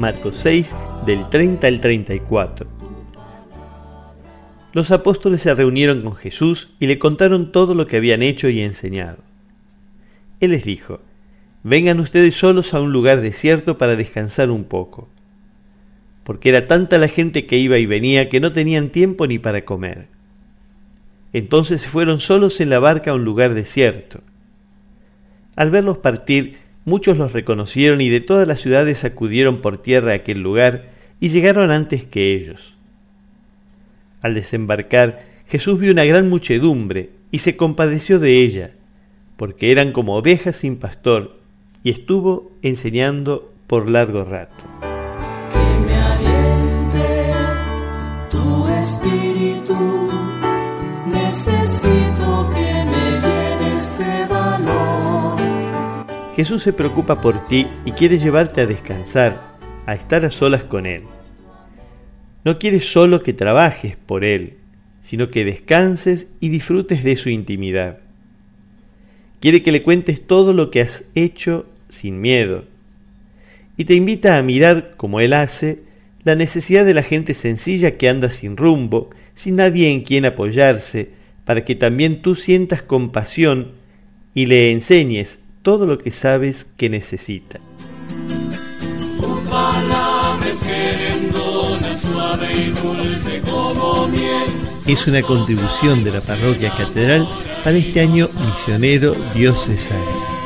Marcos 6, del 30 al 34. Los apóstoles se reunieron con Jesús y le contaron todo lo que habían hecho y enseñado. Él les dijo, vengan ustedes solos a un lugar desierto para descansar un poco, porque era tanta la gente que iba y venía que no tenían tiempo ni para comer. Entonces se fueron solos en la barca a un lugar desierto. Al verlos partir, muchos los reconocieron y de todas las ciudades acudieron por tierra a aquel lugar y llegaron antes que ellos. Al desembarcar, Jesús vio una gran muchedumbre y se compadeció de ella porque eran como ovejas sin pastor, y estuvo enseñando por largo rato. Que me aliente tu espíritu, necesito que Jesús se preocupa por ti y quiere llevarte a descansar, a estar a solas con Él. No quiere solo que trabajes por Él, sino que descanses y disfrutes de su intimidad. Quiere que le cuentes todo lo que has hecho sin miedo. Y te invita a mirar, como Él hace, la necesidad de la gente sencilla que anda sin rumbo, sin nadie en quien apoyarse, para que también tú sientas compasión y le enseñes todo lo que sabes que necesita. Es una contribución de la parroquia catedral para este año misionero diocesano.